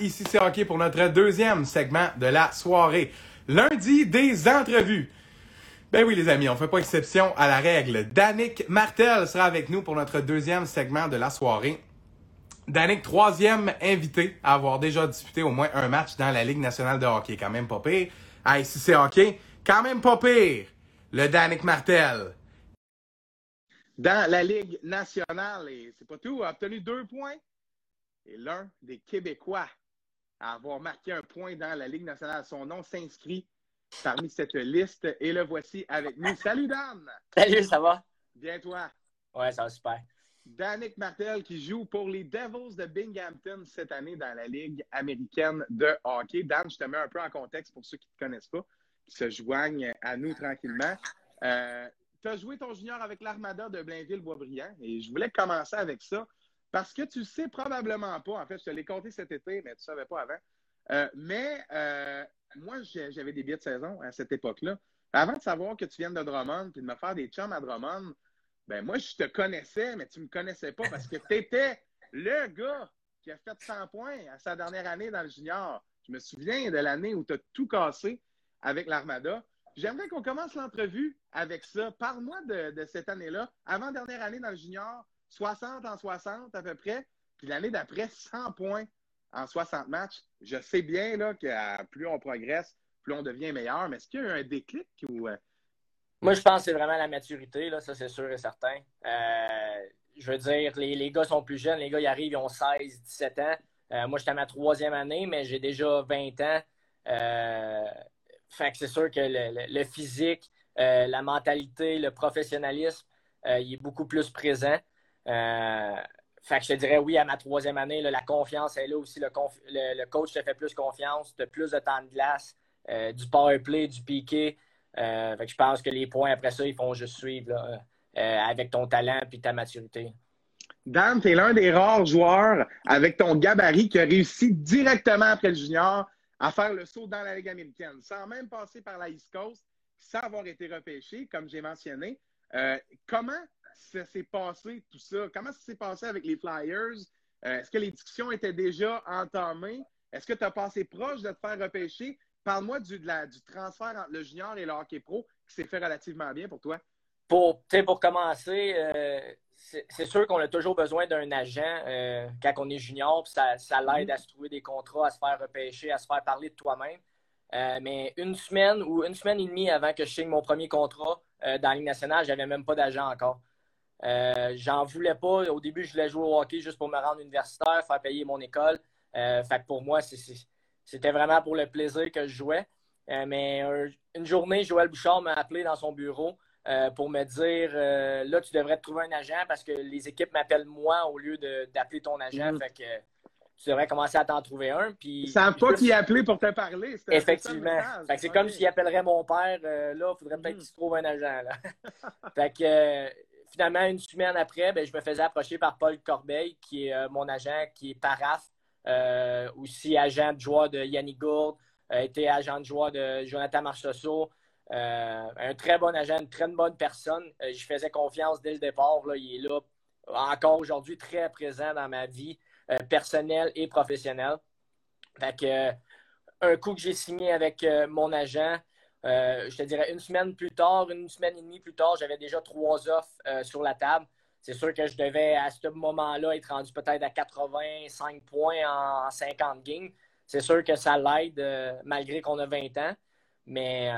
Ici c'est hockey pour notre deuxième segment de la soirée. Lundi des entrevues. Ben oui les amis, on fait pas exception à la règle. Danick Martel sera avec nous pour notre deuxième segment de la soirée. Danick, troisième invité à avoir déjà disputé au moins un match dans la Ligue nationale de hockey. Quand même pas pire. À Ici c'est hockey, quand même pas pire. Le Danick Martel. Dans la Ligue nationale, et c'est pas tout, a obtenu deux points et l'un des Québécois à avoir marqué un point dans la Ligue nationale. Son nom s'inscrit parmi cette liste et le voici avec nous. Salut Dan! Salut, ça va? Bien toi? Ouais, ça va super. Danick Martel qui joue pour les Devils de Binghamton cette année dans la Ligue américaine de hockey. Dan, je te mets un peu en contexte pour ceux qui ne te connaissent pas, qui se joignent à nous tranquillement. Euh, tu as joué ton junior avec l'Armada de Blainville-Boisbriand et je voulais commencer avec ça. Parce que tu sais probablement pas, en fait, je te l'ai compté cet été, mais tu ne savais pas avant. Euh, mais euh, moi, j'avais des billets de saison à cette époque-là. Avant de savoir que tu viennes de Drummond et de me faire des chums à Drummond, ben moi, je te connaissais, mais tu ne me connaissais pas parce que tu étais le gars qui a fait 100 points à sa dernière année dans le junior. Je me souviens de l'année où tu as tout cassé avec l'Armada. J'aimerais qu'on commence l'entrevue avec ça. Parle-moi de, cette année-là, avant-dernière année dans le junior, 60 en 60 à peu près, puis l'année d'après, 100 points en 60 matchs. Je sais bien là, que plus on progresse, plus on devient meilleur, mais est-ce qu'il y a eu un déclic ou. Euh? Moi, je pense que c'est vraiment la maturité, là, ça c'est sûr et certain. Euh, je veux dire, les, les, gars sont plus jeunes, les gars ils arrivent, ils ont 16, 17 ans. Euh, moi, j'étais à ma troisième année, mais j'ai déjà 20 ans. fait que c'est sûr que le, le physique, la mentalité, le professionnalisme, il est beaucoup plus présent. Euh, fait que je te dirais oui à ma troisième année, la confiance est là aussi. Le, coach te fait plus confiance, tu as plus de temps de glace, euh, du power play, du piqué. Euh, fait que je pense que les points après ça, ils font juste suivre avec ton talent et ta maturité. Dan, tu es l'un des rares joueurs avec ton gabarit qui a réussi directement après le junior à faire le saut dans la Ligue américaine, sans même passer par la East Coast, sans avoir été repêché, comme j'ai mentionné. comment ça s'est passé, tout ça? Comment ça s'est passé avec les Flyers? Euh, est-ce que les discussions étaient déjà entamées? Est-ce que tu as passé proche de te faire repêcher? Parle-moi du, du transfert entre le junior et le hockey pro qui s'est fait relativement bien pour toi. Pour, pour commencer, euh, c'est sûr qu'on a toujours besoin d'un agent euh, quand on est junior. Ça, ça l'aide à se trouver des contrats, à se faire repêcher, à se faire parler de toi-même. mais une semaine ou une semaine et demie avant que je signe mon premier contrat dans la Ligue nationale, je n'avais même pas d'agent encore. Euh, j'en voulais pas. Au début, je voulais jouer au hockey juste pour me rendre universitaire, faire payer mon école. Euh, fait pour moi, c'était vraiment pour le plaisir que je jouais. Euh, mais une journée, Joël Bouchard m'a appelé dans son bureau pour me dire là, tu devrais te trouver un agent parce que les équipes m'appellent moi au lieu d'appeler ton agent. Mm. Fait que tu devrais commencer à t'en trouver un. Puis, Ils savent pas qui appeler pour te parler. Effectivement. c'est comme s'il appellerait mon père. là, il faudrait peut-être mm. qu'il se trouve un agent. Là. fait que finalement, une semaine après, ben, je me faisais approcher par Paul Corbeil, qui est euh, mon agent, qui est paraf, euh, aussi agent de joueur de Yannick Gourde, a été agent de joueur de Jonathan Marchessault. Euh, un très bon agent, une très bonne personne. je faisais confiance dès le départ. Il est là encore aujourd'hui très présent dans ma vie personnelle et professionnelle. un coup que j'ai signé avec mon agent, euh, je te dirais une semaine plus tard, une semaine et demie plus tard, j'avais déjà trois offres euh, sur la table. C'est sûr que je devais, à ce moment-là, être rendu peut-être à 85 points en 50 games. C'est sûr que ça l'aide, euh, malgré qu'on a 20 ans. Mais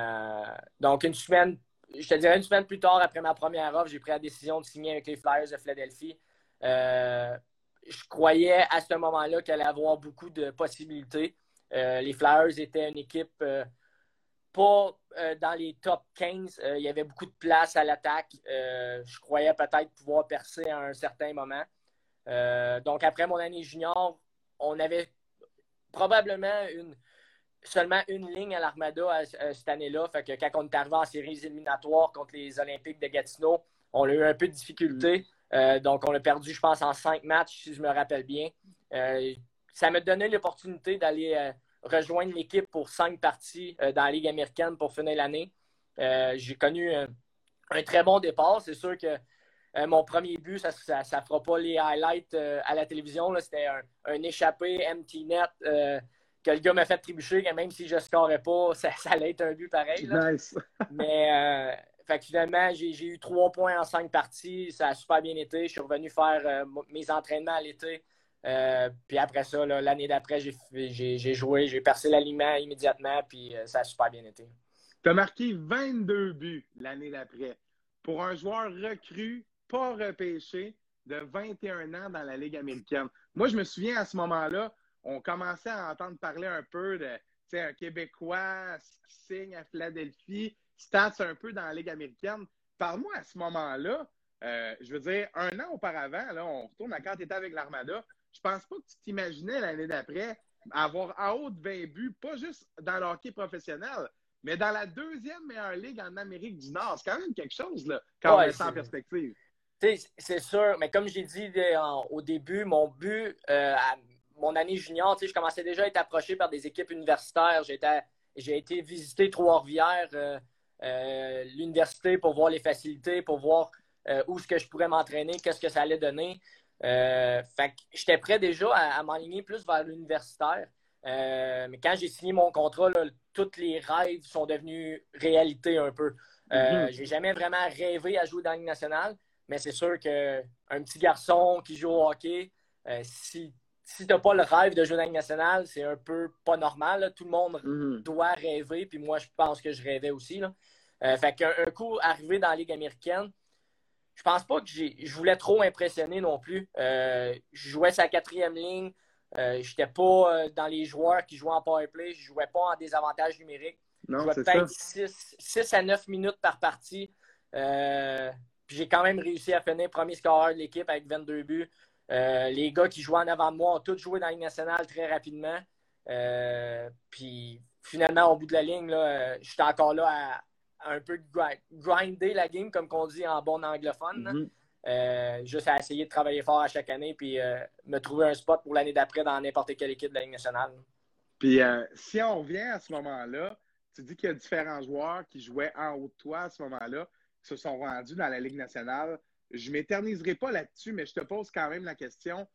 donc, une semaine, je te dirais une semaine plus tard, après ma première offre, j'ai pris la décision de signer avec les Flyers de Philadelphie. je croyais à ce moment-là qu'elle allait avoir beaucoup de possibilités. les Flyers étaient une équipe pas euh, dans les top 15. Euh, il y avait beaucoup de place à l'attaque. Euh, je croyais peut-être pouvoir percer à un certain moment. donc, après mon année junior, on avait probablement une, seulement une ligne à l'Armada cette année-là. Fait que quand on est arrivé en séries éliminatoires contre les Olympiques de Gatineau, on a eu un peu de difficulté. donc, on a perdu, je pense, en cinq matchs, si je me rappelle bien. ça m'a donné l'opportunité d'aller rejoindre l'équipe pour cinq parties euh, dans la Ligue américaine pour finir l'année. Euh, j'ai connu un, très bon départ. C'est sûr que mon premier but, ça ne fera pas les highlights à la télévision. C'était un, échappé empty net que le gars m'a fait trébucher, que même si je ne scorais pas, ça, allait être un but pareil. Nice. Mais fait finalement, j'ai eu trois points en cinq parties. Ça a super bien été. Je suis revenu faire mes entraînements à l'été. Euh, puis après ça, l'année d'après, j'ai joué, j'ai percé l'aliment immédiatement, puis euh, ça a super bien été. Tu as marqué 22 buts l'année d'après. Pour un joueur recru, pas repêché, de 21 ans dans la Ligue américaine. Moi, je me souviens à ce moment-là, on commençait à entendre parler un peu de un Québécois qui signe à Philadelphie, stats un peu dans la Ligue américaine. Parle-moi à ce moment-là, euh, je veux dire, un an auparavant, là, on retourne à quand tu étais avec l'Armada, je pense pas que tu t'imaginais l'année d'après avoir en haut de 20 buts, pas juste dans le hockey professionnel, mais dans la deuxième meilleure ligue en Amérique du Nord. C'est quand même quelque chose, là, quand on met ça en perspective. C'est sûr, mais comme j'ai dit au début, mon but, euh, à mon année junior, je commençais déjà à être approché par des équipes universitaires. J'ai été visiter Trois-Rivières, euh, euh, l'université, pour voir les facilités, pour voir où est-ce que je pourrais m'entraîner, qu'est-ce que ça allait donner. Euh, fait j'étais prêt déjà à, m'aligner plus vers l'universitaire. Euh, mais quand j'ai signé mon contrat, là, tous les rêves sont devenus réalité un peu. Euh, mhm. J'ai jamais vraiment rêvé à jouer dans la Ligue nationale, mais c'est sûr qu'un petit garçon qui joue au hockey, si, si tu n'as pas le rêve de jouer dans la Ligue nationale, c'est un peu pas normal. Tout le monde mhm. doit rêver, puis moi, je pense que je rêvais aussi. Là. fait qu'un un coup, arrivé dans la Ligue américaine, je pense pas que je voulais trop impressionner non plus. Euh, je jouais sa quatrième ligne. Euh, je n'étais pas euh, dans les joueurs qui jouaient en powerplay. Je ne jouais pas en désavantage numérique. je jouais peut-être 6, à 9 minutes par partie. j'ai quand même réussi à finir premier scoreur de l'équipe avec 22 buts. les gars qui jouaient en avant de moi ont tous joué dans la Ligue nationale très rapidement. puis finalement, au bout de la ligne, j'étais encore là à, un peu grinder la game, comme qu'on dit en bon anglophone. Mm-hmm. Euh, juste à essayer de travailler fort à chaque année puis euh, me trouver un spot pour l'année d'après dans n'importe quelle équipe de la Ligue nationale. Puis euh, si on revient à ce moment-là, tu dis qu'il y a différents joueurs qui jouaient en haut de toi à ce moment-là, qui se sont rendus dans la Ligue nationale. Je ne m'éterniserai pas là-dessus, mais je te pose quand même la question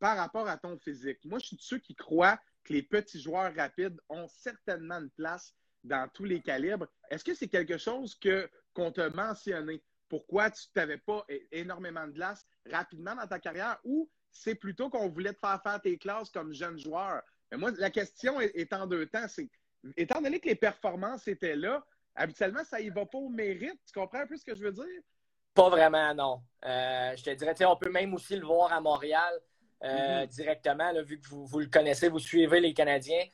par rapport à ton physique. Moi, je suis de ceux qui croient que les petits joueurs rapides ont certainement une place dans tous les calibres. Est-ce que c'est quelque chose que qu'on t'a mentionné? Pourquoi tu n'avais pas énormément de glace rapidement dans ta carrière ou c'est plutôt qu'on voulait te faire faire tes classes comme jeune joueur? Mais moi, la question est, en deux temps. C'est étant donné que les performances étaient là, habituellement, ça y va pas au mérite. Tu comprends un peu ce que je veux dire? Pas vraiment, non. Euh, je te dirais, on peut même aussi le voir à Montréal euh, mm-hmm. directement, vu que vous, le connaissez, vous suivez les Canadiens.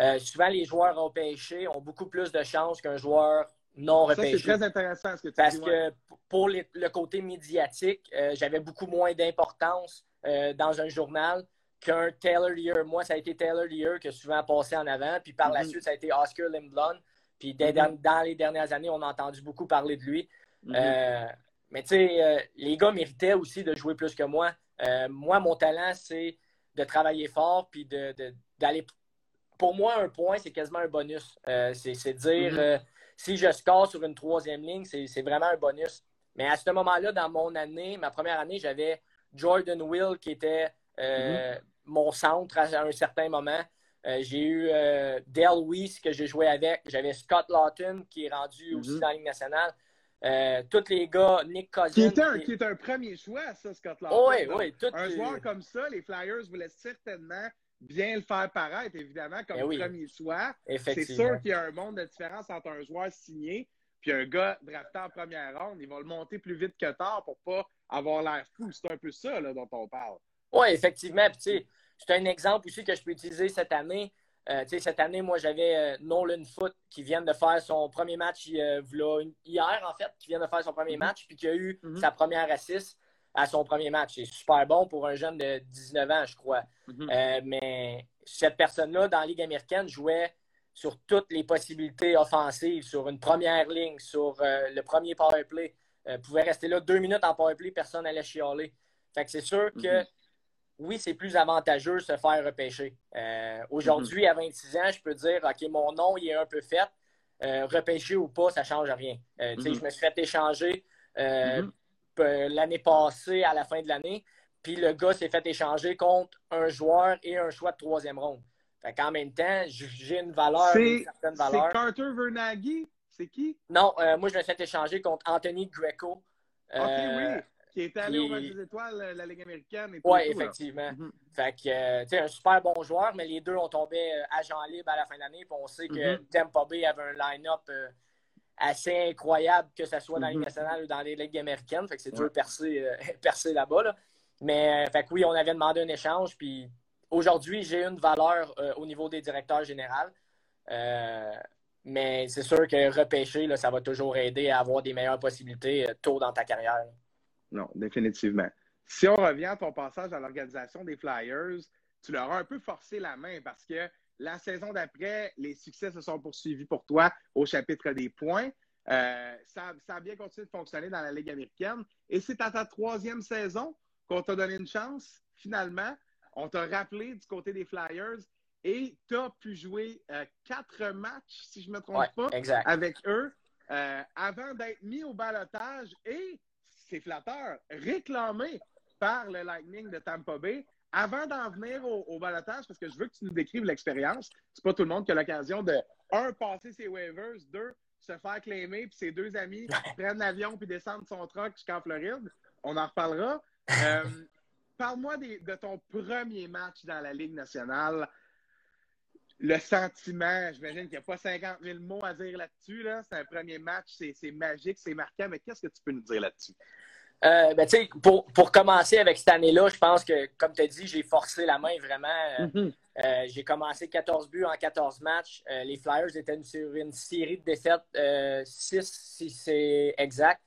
Euh, souvent, les joueurs repêchés ont beaucoup plus de chances qu'un joueur non repêché. c'est très intéressant ce que tu Parce dis. Parce que pour le côté médiatique, euh, j'avais beaucoup moins d'importance euh, dans un journal qu'un Taylor Lear. Moi, ça a été Taylor Lear qui a souvent passé en avant. Puis par la mm-hmm. suite, ça a été Oscar Lindblom. Puis mm-hmm. dans les dernières années, on a entendu beaucoup parler de lui. Mm-hmm. mais tu sais, les gars méritaient aussi de jouer plus que moi. moi, mon talent, c'est de travailler fort puis d'aller pour moi, un point, c'est quasiment un bonus. Euh, c'est dire, mhm. euh, si je score sur une troisième ligne, c'est vraiment un bonus. Mais à ce moment-là, dans mon année, ma première année, j'avais Jordan Will qui était euh, mhm. mon centre à, un certain moment. j'ai eu Dale Weiss que j'ai joué avec. J'avais Scott Lawton qui est rendu mhm. aussi dans la Ligue nationale. tous les gars, Nick Cousins. Qui est, un, qui est un premier choix, ça, Scott Lawton. oui, oui. un joueur comme ça, les Flyers voulaient certainement bien le faire paraître, évidemment, comme eh premier choix. C'est sûr qu'il y a un monde de différence entre un joueur signé puis un gars drafté en première ronde. Il va le monter plus vite que tard pour pas avoir l'air fou. C'est un peu ça dont on parle. Oui, effectivement. c'est un exemple aussi que je peux utiliser cette année. Euh, cette année, moi, j'avais euh, Nolan Foot qui vient de faire son premier match euh, hier, en fait, qui vient de faire son premier mm-hmm. match, puis qui a eu mm-hmm. sa première assist à son premier match. C'est super bon pour un jeune de 19 ans, je crois. Mhm. Euh, mais cette personne-là, dans la Ligue américaine, jouait sur toutes les possibilités offensives, sur une première ligne, sur euh, le premier power play. Euh, pouvait rester là deux minutes en power play, personne n'allait chialer. Fait que c'est sûr que mhm. oui, c'est plus avantageux de se faire repêcher. Aujourd'hui, mhm. à 26 ans, je peux dire OK, mon nom il est un peu fait. repêcher ou pas, ça ne change rien. Je me suis fait échanger l'année passée à la fin de l'année. Puis le gars s'est fait échanger contre un joueur et un choix de troisième ronde. Fait qu'en même temps, j'ai une valeur, une certaine valeur. C'est Carter Vernaghi? C'est qui? Non, euh, moi, je me suis fait échanger contre Anthony Greco. OK, oui. Qui est allé au match des étoiles, la Ligue américaine. Oui, effectivement. Mm-hmm. Fait que, tu sais, un super bon joueur, mais les deux ont tombé agent libre à la fin de l'année. Puis on sait que. Tampa Bay avait un line-up assez incroyable, que ce soit dans la Ligue mm-hmm. nationale ou dans les ligues américaines. Fait que c'est dur de percer, percer là-bas. Là. Mais, fait que oui, on avait demandé un échange. Puis aujourd'hui, j'ai une valeur euh, au niveau des directeurs généraux. Euh, mais c'est sûr que repêcher, là, ça va toujours aider à avoir des meilleures possibilités euh, tôt dans ta carrière. Non, définitivement. Si on revient à ton passage à l'organisation des Flyers, tu leur as un peu forcé la main parce que la saison d'après, les succès se sont poursuivis pour toi au chapitre des points. ça, ça, a bien continué de fonctionner dans la Ligue américaine. Et c'est à ta troisième saison qu'on t'a donné une chance, finalement. On t'a rappelé du côté des Flyers et tu as pu jouer euh, quatre matchs, si je ne me trompe pas, avec eux euh, avant d'être mis au balotage et, c'est flatteur, réclamé par le Lightning de Tampa Bay. Avant d'en venir au, au balotage, parce que je veux que tu nous décrives l'expérience, c'est pas tout le monde qui a l'occasion de, un, passer ses waivers, deux, se faire claimer, puis ses deux amis prennent l'avion puis descendent son truck jusqu'en Floride. On en reparlera. Euh, parle-moi de ton premier match dans la Ligue nationale. Le sentiment, j'imagine qu'il n'y a pas 50 000 mots à dire là-dessus. C'est un premier match, c'est magique, c'est marquant, mais qu'est-ce que tu peux nous dire là-dessus? Euh, ben, pour, pour, commencer avec cette année-là, je pense que, comme tu as dit, j'ai forcé la main vraiment. Euh, mm-hmm. j'ai commencé 14 buts en 14 matchs. les Flyers étaient sur une série de défaites, 6 si c'est exact.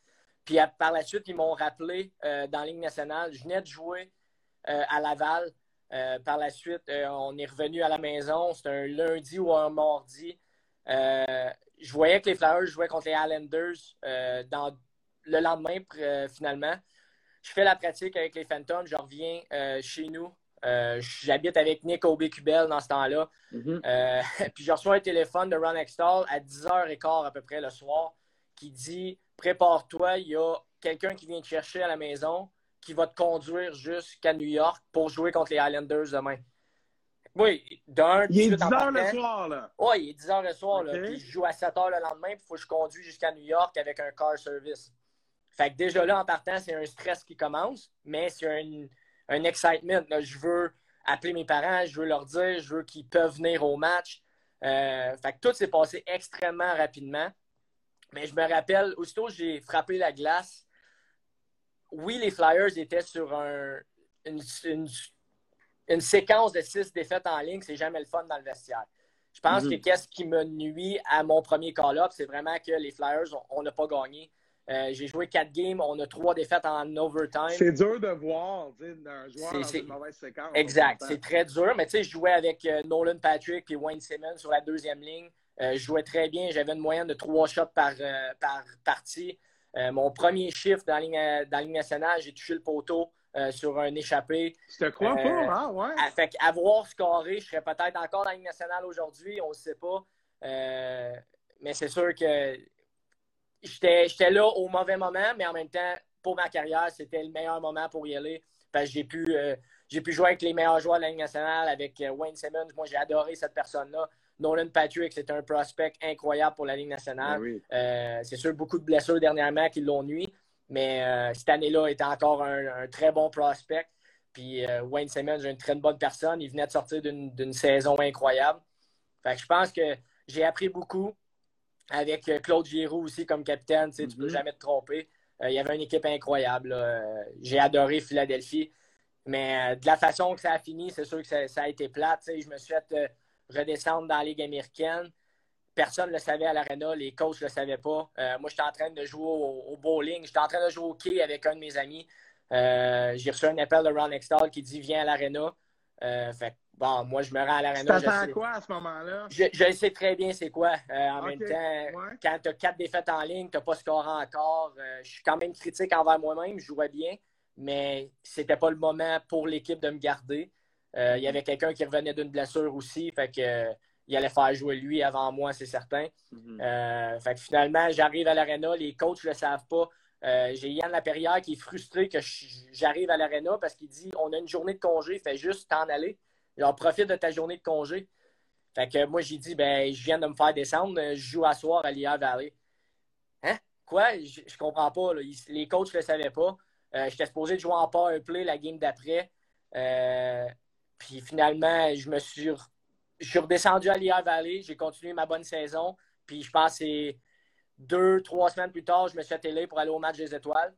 Puis par la suite, ils m'ont rappelé euh, dans la Ligue nationale. Je venais de jouer euh, à Laval. Euh, par la suite, on est revenu à la maison. C'était un lundi ou un mardi. je voyais que les Flyers jouaient contre les Islanders dans, le lendemain, finalement. Je fais la pratique avec les Phantoms. Je reviens chez nous. J'habite avec Nick Aubé-Cubel dans ce temps-là. Mm-hmm. puis je reçois un téléphone de Ron Extall à 10h15 à peu près le soir qui dit prépare-toi, il y a quelqu'un qui vient te chercher à la maison qui va te conduire jusqu'à New York pour jouer contre les Highlanders demain. Oui, d'un. Il est 10 h le soir, là. Oui, il est 10 h le soir, là. Puis je joue à 7 h le lendemain, puis il faut que je conduise jusqu'à New York avec un car service. Fait que déjà là, en partant, c'est un stress qui commence, mais c'est un, un excitement. Je veux appeler mes parents, je veux leur dire, je veux qu'ils peuvent venir au match. Euh, fait que tout s'est passé extrêmement rapidement. Mais je me rappelle, aussitôt j'ai frappé la glace, oui, les Flyers étaient sur une, séquence de six défaites en ligne. C'est jamais le fun dans le vestiaire. Je pense que mhm. qu'est-ce qui me nuit à mon premier call-up, c'est vraiment que les Flyers, on n'a pas gagné. Euh, j'ai joué quatre games, on a trois défaites en overtime. C'est dur de voir un joueur dans une mauvaise séquence. Exact, c'est très dur. Mais tu sais, je jouais avec euh, Nolan Patrick et Wayne Simmons sur la deuxième ligne. Euh, je jouais très bien. J'avais une moyenne de trois shots par, par partie. Mon premier chiffre dans la ligne, nationale, j'ai touché le poteau sur un échappé. Je te crois pas, hein? Ouais. Fait avoir scoré, je serais peut-être encore dans la ligne nationale aujourd'hui, on ne sait pas. mais c'est sûr que j'étais là au mauvais moment, mais en même temps, pour ma carrière, c'était le meilleur moment pour y aller. Parce que j'ai pu, j'ai pu jouer avec les meilleurs joueurs de la Ligue nationale, avec Wayne Simmons. Moi, j'ai adoré cette personne-là. Nolan Patrick, c'est un prospect incroyable pour la Ligue nationale. Ben euh, c'est sûr, beaucoup de blessures dernièrement qui l'ont nuit, mais euh, cette année-là était encore un, très bon prospect. Puis euh, Wayne Simmons est une très bonne personne. Il venait de sortir d'une saison incroyable. je pense que j'ai appris beaucoup avec Claude Giroux aussi comme capitaine. Tu ne peux mm-hmm. jamais te tromper. il y avait une équipe incroyable. J'ai adoré Philadelphie. Mais de la façon que ça a fini, c'est sûr que ça, a été plate. Je me suis fait redescendre dans la Ligue américaine. Personne ne le savait à l'Arena, les coachs ne le savaient pas. Euh, moi, j'étais en train de jouer au, bowling, j'étais en train de jouer au quai avec un de mes amis. Euh, j'ai reçu un appel de Ron Extall qui dit Viens à l'Arena. Euh, fait bon, moi, je me rends à l'Arena. Tu à quoi à ce moment-là? Je, sais très bien c'est quoi. en même temps, quand tu as quatre défaites en ligne, tu n'as pas scoré encore. je suis quand même critique envers moi-même, je jouais bien, mais c'était pas le moment pour l'équipe de me garder. Euh, il y avait quelqu'un qui revenait d'une blessure aussi, fait que il allait faire jouer lui avant moi, c'est certain. Mhm. Euh, fait que finalement, j'arrive à l'aréna, les coachs ne le savent pas. Euh, j'ai Yann Laperrière qui est frustré que j'arrive à l'aréna parce qu'il dit on a une journée de congé, fais juste t'en aller. Genre, profite de ta journée de congé. Fait que moi, j'ai dit ben, je viens de me faire descendre, je joue à soir à l'IA Valley. Hein? Quoi? Je, je comprends pas. Les coachs le savaient pas. Euh, j'étais supposé jouer en power play la game d'après. Euh, puis finalement, je me suis, je suis redescendu à l'IA Valley. J'ai continué ma bonne saison. Puis je pense que deux, trois semaines plus tard, je me suis attelé pour aller au match des étoiles.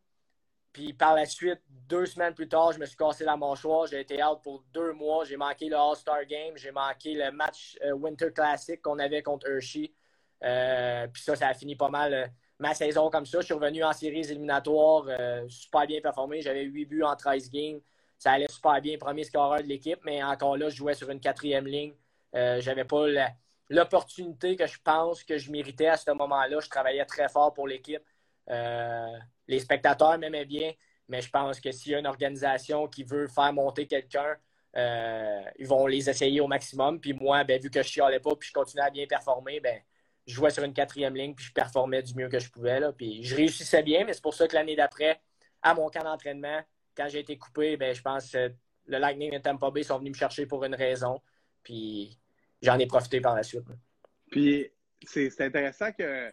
Puis par la suite, deux semaines plus tard, je me suis cassé la mâchoire. J'ai été out pour deux mois. J'ai manqué le All-Star Game. J'ai manqué le match euh, Winter Classic qu'on avait contre Hershey. puis ça, ça a fini pas mal ma saison comme ça. Je suis revenu en séries éliminatoires, euh, super bien performé. J'avais 8 buts en 13 games. Ça allait super bien, premier scoreur de l'équipe, mais encore là, je jouais sur une quatrième ligne. Euh, j'avais pas l'opportunité que je pense que je méritais à ce moment-là. Je travaillais très fort pour l'équipe. Euh, les spectateurs m'aimaient bien, mais je pense que s'il y a une organisation qui veut faire monter quelqu'un, ils vont les essayer au maximum. Puis moi, ben, vu que je chialais pas puis je continuais à bien performer, ben, je jouais sur une quatrième ligne, puis je performais du mieux que je pouvais. Puis je réussissais bien, mais c'est pour ça que l'année d'après, à mon camp d'entraînement, quand j'ai été coupé, ben, je pense que le Lightning et Tampa Bay sont venus me chercher pour une raison. Puis j'en ai profité par la suite. Puis c'est intéressant que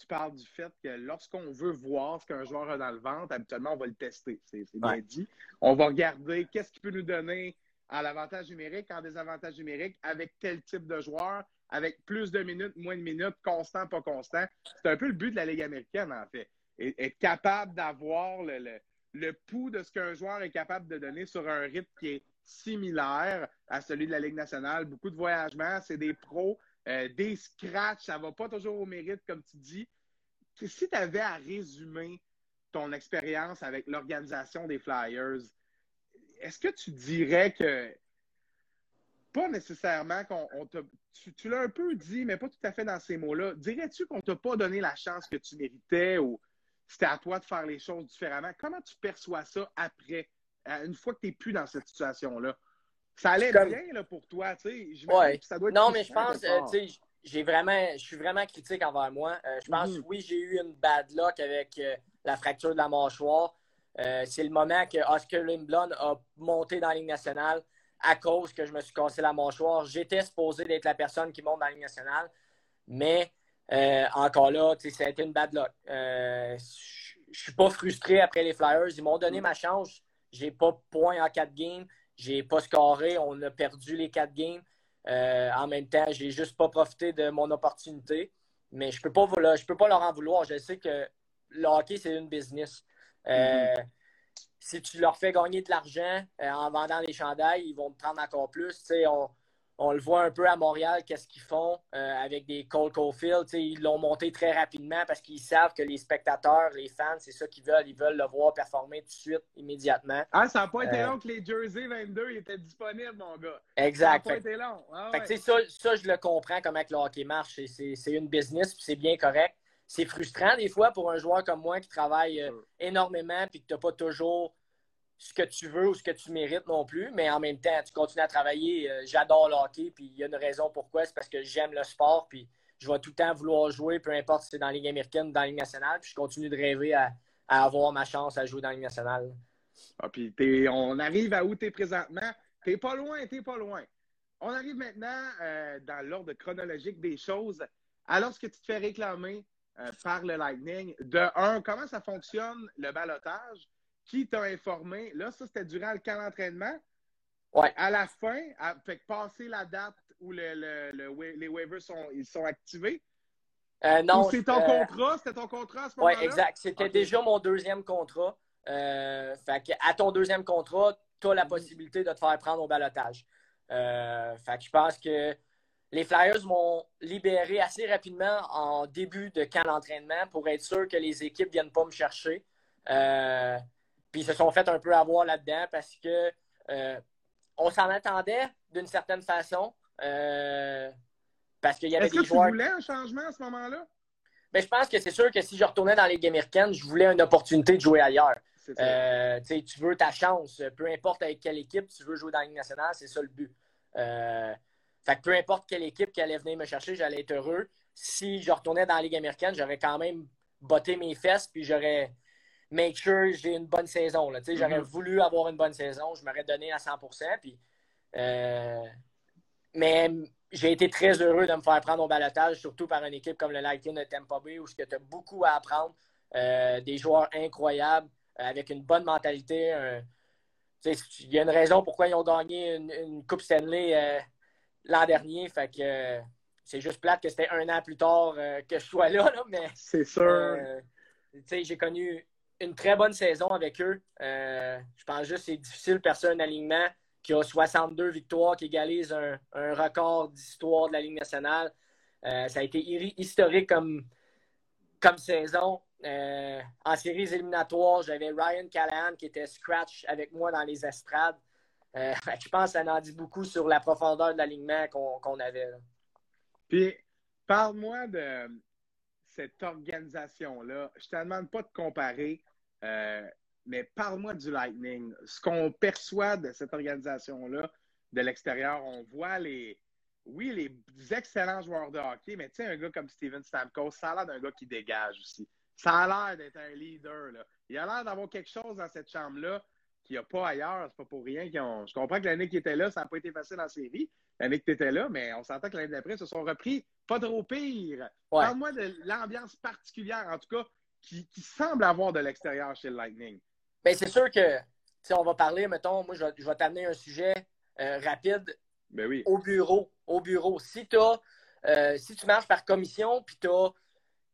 tu parles du fait que lorsqu'on veut voir ce qu'un joueur a dans le ventre, habituellement, on va le tester. C'est bien dit. On va regarder qu'est-ce qui peut nous donner à l'avantage numérique, en désavantage numérique, avec tel type de joueur, avec plus de minutes, moins de minutes, constant, pas constant. C'est un peu le but de la Ligue américaine, en fait. Être capable d'avoir le, le, pouls de ce qu'un joueur est capable de donner sur un rythme qui est similaire à celui de la Ligue nationale. Beaucoup de voyagements, c'est des pros, euh, des scratchs, ça va pas toujours au mérite, comme tu dis. Si tu avais à résumer ton expérience avec l'organisation des Flyers, est-ce que tu dirais que pas nécessairement qu'on t'a. Tu, l'as un peu dit, mais pas tout à fait dans ces mots-là. Dirais-tu qu'on t'a pas donné la chance que tu méritais ou c'était à toi de faire les choses différemment? Comment tu perçois ça après, une fois que tu n'es plus dans cette situation-là? Ça allait bien là, pour toi, tu sais. Ouais. non, mais je pense, euh, tu sais, j'ai vraiment, je suis vraiment critique envers moi. Euh, je pense, mm-hmm. oui, j'ai eu une bad luck avec euh, la fracture de la mâchoire. c'est le moment que Oscar Lindblom a monté dans la Ligue nationale à cause que je me suis cassé la mâchoire. J'étais supposé d'être la personne qui monte dans la Ligue nationale, mais encore là, ça a été une bad luck. Je suis pas frustré après les Flyers. Ils m'ont donné ma chance. J'ai pas de points en quatre games. J'ai pas scoré. On a perdu les quatre games. Euh, en même temps, j'ai juste pas profité de mon opportunité. Mais je peux pas je peux pas leur en vouloir. Je sais que le hockey, c'est une business. Mm-hmm si tu leur fais gagner de l'argent euh, en vendant les chandails, ils vont te prendre encore plus. On, on, le voit un peu à Montréal, qu'est-ce qu'ils font euh, avec des Cole Caulfield. Ils l'ont monté très rapidement parce qu'ils savent que les spectateurs, les fans, c'est ça qu'ils veulent. Ils veulent le voir performer tout de suite, immédiatement. Ah, ça n'a pas été euh, long que les Jersey 22 étaient disponibles, mon gars. Exact. Ça n'a pas été long. Ah ça, ça, je le comprends comment le hockey marche. C'est une business, c'est bien correct c'est frustrant des fois pour un joueur comme moi qui travaille euh, énormément et que tu n'as pas toujours ce que tu veux ou ce que tu mérites non plus, mais en même temps, tu continues à travailler. Euh, j'adore le hockey, puis il y a une raison pourquoi, c'est parce que j'aime le sport, puis je vais tout le temps vouloir jouer, peu importe si c'est dans la Ligue américaine ou dans la Ligue nationale, puis je continue de rêver à, avoir ma chance à jouer dans la Ligue nationale. Ah, puis on arrive à où tu es présentement? Tu pas loin, tu pas loin. On arrive maintenant euh, dans l'ordre chronologique des choses. Alors que tu te fais réclamer euh, par le Lightning. De un, comment ça fonctionne le balotage? Qui t'a informé? Là, ça, c'était durant le camp d'entraînement. Ouais. À la fin, à, fait passer la date où les waivers sont, ils sont activés? Euh, non. C'est ton euh, contrat? C'était ton contrat à ce moment-là? Oui, exact. C'était déjà mon deuxième contrat. fait à ton deuxième contrat, tu as la possibilité de te faire prendre au balotage. fait que je pense que les Flyers m'ont libéré assez rapidement en début de camp d'entraînement pour être sûr que les équipes ne viennent pas me chercher. Euh, puis ils se sont fait un peu avoir là-dedans parce que euh, on s'en attendait d'une certaine façon. Euh, parce qu'il y avait Est-ce des que tu voulais un changement à ce moment-là? Ben, je pense que c'est sûr que si je retournais dans les Ligue américaine, je voulais une opportunité de jouer ailleurs. tu veux ta chance, peu importe avec quelle équipe tu veux jouer dans la Ligue nationale, c'est ça le but. Fait que peu importe quelle équipe qui allait venir me chercher, j'allais être heureux. Si je retournais dans la Ligue américaine, j'aurais quand même botté mes fesses, puis j'aurais, make sure j'ai une bonne saison. Là. J'aurais Mhm. voulu avoir une bonne saison, je m'aurais donné à 100 puis, euh, Mais j'ai été très heureux de me faire prendre au balotage, surtout par une équipe comme le Lightning de Tampa Bay, où tu as beaucoup à apprendre. Euh, des joueurs incroyables, euh, avec une bonne mentalité. un- Il y a une raison pourquoi ils ont gagné une, une Coupe Stanley euh, l'an dernier. Fait que c'est juste plate que c'était un an plus tard que je sois là, là, mais C'est sûr. j'ai connu une très bonne saison avec eux. Euh, je pense juste que c'est difficile percer un alignement qui a 62 victoires, qui égalise un, record d'histoire de la Ligue nationale. Euh, ça a été hi- historique comme, comme saison. Euh, en séries éliminatoires, j'avais Ryan Callahan qui était scratch avec moi dans les estrades. Je pense que ça en dit beaucoup sur la profondeur de l'alignement qu'on avait. là. Puis, parle-moi de cette organisation-là. Je te demande pas de comparer, euh, mais parle-moi du Lightning. Ce qu'on perçoit de cette organisation-là de l'extérieur, on voit les. Oui, les excellents joueurs de hockey, mais tu sais, un gars comme Steven Stamkos, ça a l'air d'un gars qui dégage aussi. Ça a l'air d'être un leader. Là. Il a l'air d'avoir quelque chose dans cette chambre-là qu'il n'y a pas ailleurs. C'est pas pour rien qu'ils ont. Je comprends que l'année qui était là, ça n'a pas été facile en série. L'année que tu étais là, mais on s'entend que l'année d'après, ils se sont repris pas trop pire. Ouais. Parle-moi de l'ambiance particulière, en tout cas, qui, qui semble avoir de l'extérieur chez le Lightning. Ben, c'est sûr que si on va parler, mettons, moi, je vais, je vais t'amener un sujet euh, rapide Ben oui. au bureau. Au bureau. Si, t'as, euh, si tu marches par commission puis tu as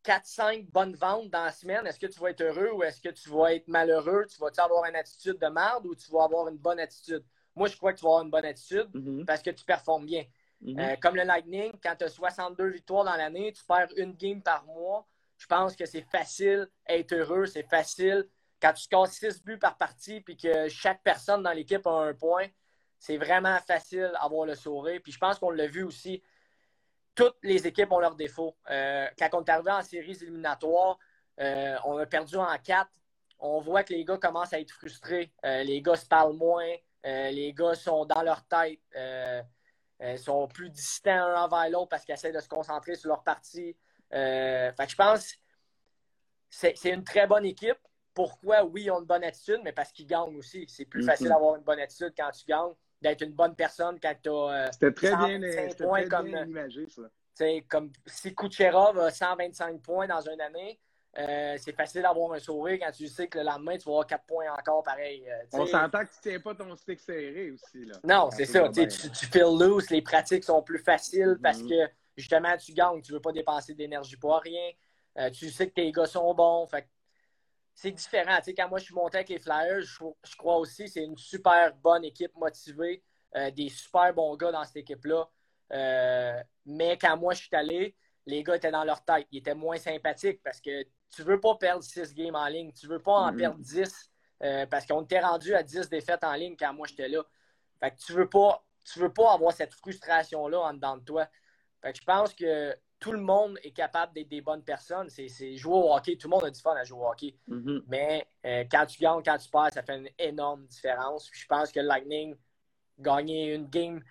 4-5 bonnes ventes dans la semaine, est-ce que tu vas être heureux ou est-ce que tu vas être malheureux? Tu vas-tu avoir une attitude de merde ou tu vas avoir une bonne attitude? Moi, je crois que tu vas avoir une bonne attitude Mhm. parce que tu performes bien. Mhm. Euh, comme le Lightning, quand tu as 62 victoires dans l'année, tu perds une game par mois. Je pense que c'est facile être heureux, c'est facile. Quand tu scores 6 buts par partie puis que chaque personne dans l'équipe a un point, c'est vraiment facile d'avoir le sourire. Puis je pense qu'on l'a vu aussi. Toutes les équipes ont leurs défauts. Euh, quand on est arrivé en séries éliminatoires, euh, on a perdu en 4. On voit que les gars commencent à être frustrés. Euh, les gars se parlent moins. Les gars sont dans leur tête. Sont plus distants un envers l'autre parce qu'ils essaient de se concentrer sur leur partie. Euh, fait que je pense que c'est une très bonne équipe. Pourquoi? Oui, ils ont une bonne attitude, mais parce qu'ils gagnent aussi. C'est plus Mhm. facile d'avoir une bonne attitude quand tu gagnes, d'être une bonne personne quand tu as. C'était très bien, 125 c'était points très comme- bien imagé, ça. comme si Kucherov a 125 points dans une année, euh, c'est facile d'avoir un sourire quand tu sais que le lendemain, tu vas avoir 4 points encore pareil. euh, On s'entend que tu tiens pas ton stick serré aussi. Là. Non, c'est ça. Tu, tu, feel loose, les pratiques sont plus faciles parce Mhm. que justement, tu gagnes, tu veux pas dépenser d'énergie pour rien. Euh, tu sais que tes gars sont bons. Fait c'est différent. Tu sais, quand moi je suis monté avec les Flyers, je, je crois aussi que c'est une super bonne équipe motivée, euh, des super bons gars dans cette équipe-là. Euh, mais quand moi je suis allé, les gars étaient dans leur tête. Ils étaient moins sympathiques parce que tu veux pas perdre 6 games en ligne. Tu veux pas en Mhm. perdre 10 euh, parce qu'on était rendu à 10 défaites en ligne quand moi j'étais là. Fait que tu veux pas, tu veux pas avoir cette frustration-là en dedans de toi. Fait que je pense que tout le monde est capable d'être des bonnes personnes. C'est, jouer au hockey. Tout le monde a du fun à jouer au hockey. Mhm. Mais euh, quand tu gagnes, quand tu perds, ça fait une énorme différence. Puis je pense que le Lightning, gagner une game,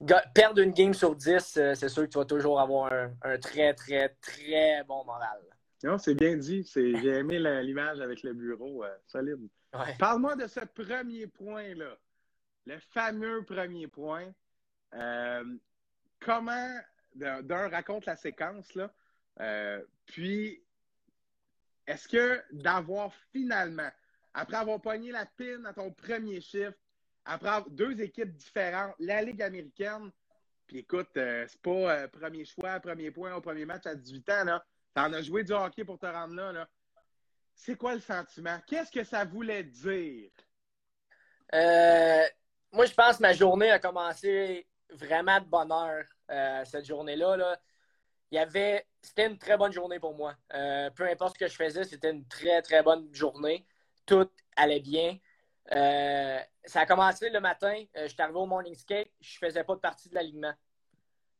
ga- perdre une game sur 10, euh, c'est sûr que tu vas toujours avoir un, un très, très, très bon moral. Non, c'est bien dit. J'ai aimé l'image avec le bureau. euh, solide. Ouais. Parle-moi de ce premier point-là. Le fameux premier point. Comment, d'un, raconte la séquence, là. Euh, puis, est-ce que d'avoir finalement, après avoir pogné la pine à ton premier chiffre, après avoir deux équipes différentes, la Ligue américaine, puis écoute, euh, c'est pas euh, premier choix, premier point au premier match à 18 ans, là. T'en as joué du hockey pour te rendre là, là. C'est quoi le sentiment? Qu'est-ce que ça voulait dire? Moi, je pense que ma journée a commencé vraiment de bonne heure, euh, cette journée-là. Là. Il y avait... C'était une très bonne journée pour moi. Euh, peu importe ce que je faisais, c'était une très, très bonne journée. Tout allait bien. Euh, ça a commencé le matin. Je suis arrivé au morning skate. Je faisais pas de partie de l'alignement.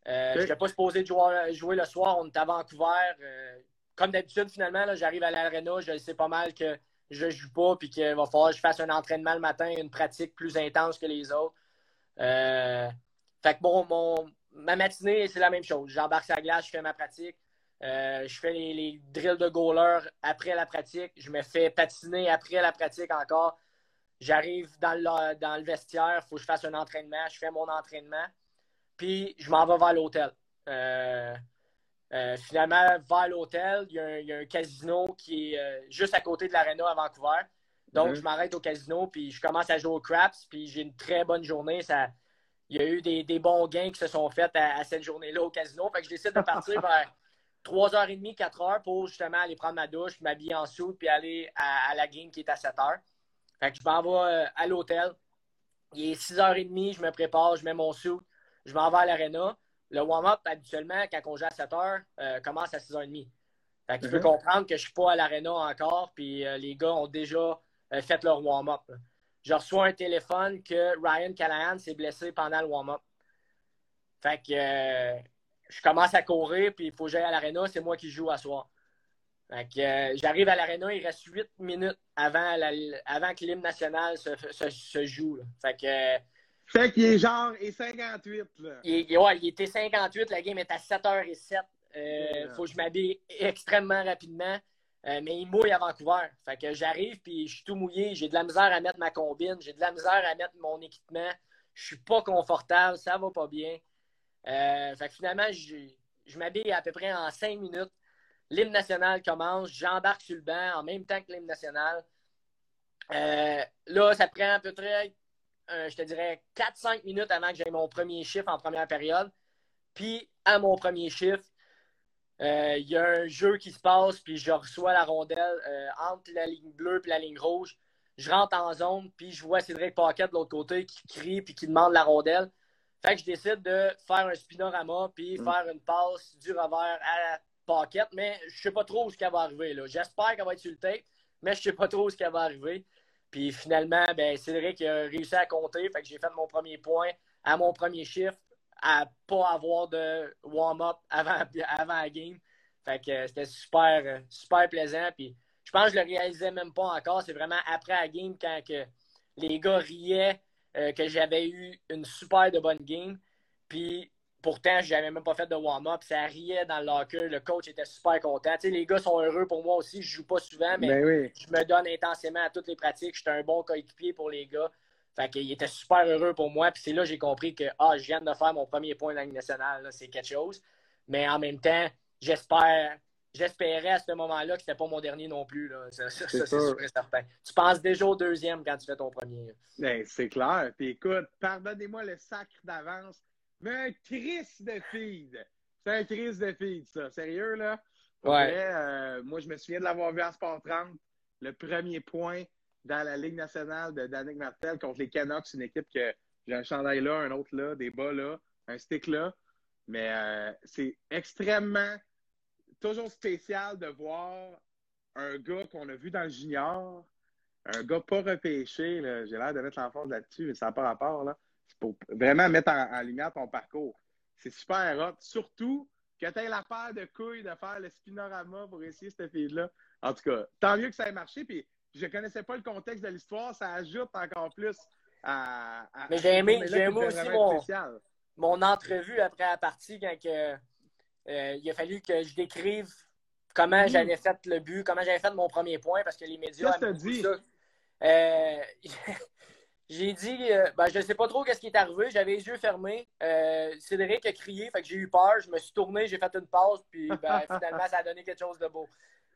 Je n'étais pas supposé de jouer, jouer le soir. On était à Vancouver. Comme d'habitude, finalement, là, j'arrive à l'arena. Je sais pas mal que je joue pas puis qu'il va falloir que je fasse un entraînement le matin, une pratique plus intense que les autres. Euh, fait que bon, mon, ma matinée, c'est la même chose. J'embarque sur la glace, je fais ma pratique. Euh, je fais les, drills de goaler après la pratique. Je me fais patiner après la pratique encore. J'arrive dans le, dans le vestiaire, il faut que je fasse un entraînement. Je fais mon entraînement. Puis je m'en vais vers l'hôtel. Euh, euh, finalement, vers l'hôtel, il y, a un casino qui est juste à côté de l'aréna à Vancouver. Donc, mhm. je m'arrête au casino, puis je commence à jouer au craps, puis j'ai une très bonne journée. Ça, il y a eu des, bons gains qui se sont faits à, cette journée-là au casino. Fait que je décide de partir vers 3h30, 4h pour justement aller prendre ma douche, m'habiller en soupe, puis aller à, la game qui est à 7h. Fait que je m'en vais euh, à l'hôtel. Il est 6h30, je me prépare, je mets mon suit, je m'en vais à l'aréna. Le warm-up, habituellement, quand on joue à 7h, euh, commence à 6h30. Fait que tu peux comprendre que je ne suis pas à l'aréna encore, puis euh, les gars ont déjà fait leur warm-up je reçois un téléphone que Ryan Callahan s'est blessé pendant le warm-up. Fait que euh, je commence à courir, puis il faut que j'aille à l'aréna, c'est moi qui joue à soir. Fait que euh, j'arrive à l'aréna, il reste 8 minutes avant, avant que l'hymne national se, joue. Fait que. Fait qu'il est genre et 58. Là. Il, ouais, il était 58, la game est à 7h07. Il faut que je m'habille extrêmement rapidement. Euh, mais il mouille à Vancouver. Fait que j'arrive, puis je suis tout mouillé. J'ai de la misère à mettre ma combine. J'ai de la misère à mettre mon équipement. Je suis pas confortable. Ça va pas bien. Euh, fait que finalement, je, m'habille à peu près en cinq minutes. L'hymne national commence. J'embarque sur le banc en même temps que l'hymne national. Euh, là, ça prend à peu près, je te dirais, 4-5 minutes avant que j'aie mon premier chiffre en première période. Puis, à mon premier chiffre, il y a un jeu qui se passe, puis je reçois la rondelle euh, entre la ligne bleue et la ligne rouge. Je rentre en zone, puis je vois Cédric Paquet de l'autre côté qui crie puis qui demande la rondelle. Fait que je décide de faire un spinorama puis mm. faire une passe du revers à Paquet, mais je sais pas trop où ce qui va arriver. J'espère qu'elle va être sur le tape, mais je sais pas trop où ce qui va arriver. Puis finalement, ben, Cédric a réussi à compter. Fait que j'ai fait mon premier point à mon premier chiffre à pas avoir de warm-up avant, avant la game. Fait que euh, c'était super, super plaisant. Puis je pense que je le réalisais même pas encore. C'est vraiment après la game quand que les gars riaient euh, que j'avais eu une super de bonne game. Puis pourtant, je n'avais même pas fait de warm-up. Ça riait dans le locker. Le coach était super content. les gars sont heureux pour moi aussi. Je joue pas souvent, mais ben je me donne intensément à toutes les pratiques. Je suis un bon coéquipier pour les gars. Fait qu'il était super heureux pour moi. Puis c'est là que j'ai compris que ah, je viens de faire mon premier point de la nationale. C'est quelque chose. Mais en même temps, j'espère. J'espérais à ce moment-là que c'était pas mon dernier non plus. Ça, c'est sûr et certain. Tu penses déjà au deuxième quand tu fais ton premier. Ben, c'est clair. Puis écoute, pardonnez-moi le sacre d'avance, mais un crise de feed. C'est un crise de feed, ça. Sérieux, là? Ouais. Euh, moi, je me souviens de l'avoir vu en Sport 30. Le premier point, dans la Ligue nationale de Danick Martel contre les Canucks, une équipe que j'ai un chandail là, un autre là, des bas là, un stick là. Mais euh, c'est extrêmement, toujours spécial de voir un gars qu'on a vu dans le junior, un gars pas repêché. J'ai l'air de mettre l'enfance là-dessus, mais ça n'a pas rapport. C'est pour vraiment mettre en, lumière ton parcours. C'est super hot. Surtout que tu la paire de couilles de faire le spinorama pour essayer cette fille-là. En tout cas, tant mieux que ça ait marché. Puis je ne connaissais pas le contexte de l'histoire, ça ajoute encore plus à. Mais j'ai aimé, aussi mon, entrevue après la partie quand que, euh, il a fallu que je décrive comment j'avais fait le but, comment j'avais fait mon premier point parce que les médias. Qu'est-ce que dit? Euh, j'ai dit, euh, ben, je ne sais pas trop ce qui est arrivé. J'avais les yeux fermés. Cédric a crié, fait que j'ai eu peur. Je me suis tourné, j'ai fait une pause, puis ben, finalement, ça a donné quelque chose de beau.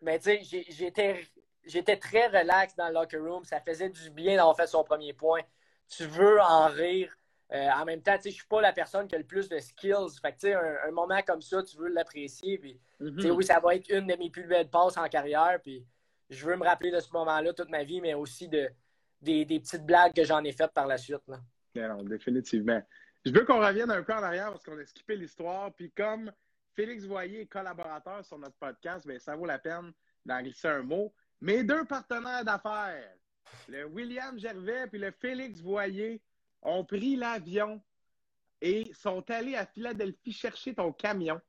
Mais tu sais, j'étais j'étais très relax dans le locker room. Ça faisait du bien d'avoir fait son premier point. Tu veux en rire. Euh, en même temps, je ne suis pas la personne qui a le plus de skills. Fait que, un, un moment comme ça, tu veux l'apprécier. Puis, mm-hmm. Oui, ça va être une de mes plus belles passes en carrière. Puis, je veux me rappeler de ce moment-là toute ma vie, mais aussi de, des, petites blagues que j'en ai faites par la suite. Non, définitivement. Je veux qu'on revienne un peu en arrière parce qu'on a skippé l'histoire. Puis comme Félix Voyer est collaborateur sur notre podcast, bien, ça vaut la peine d'en glisser un mot. Mes deux partenaires d'affaires, le William Gervais et le Félix Voyer, ont pris l'avion et sont allés à Philadelphie chercher ton camion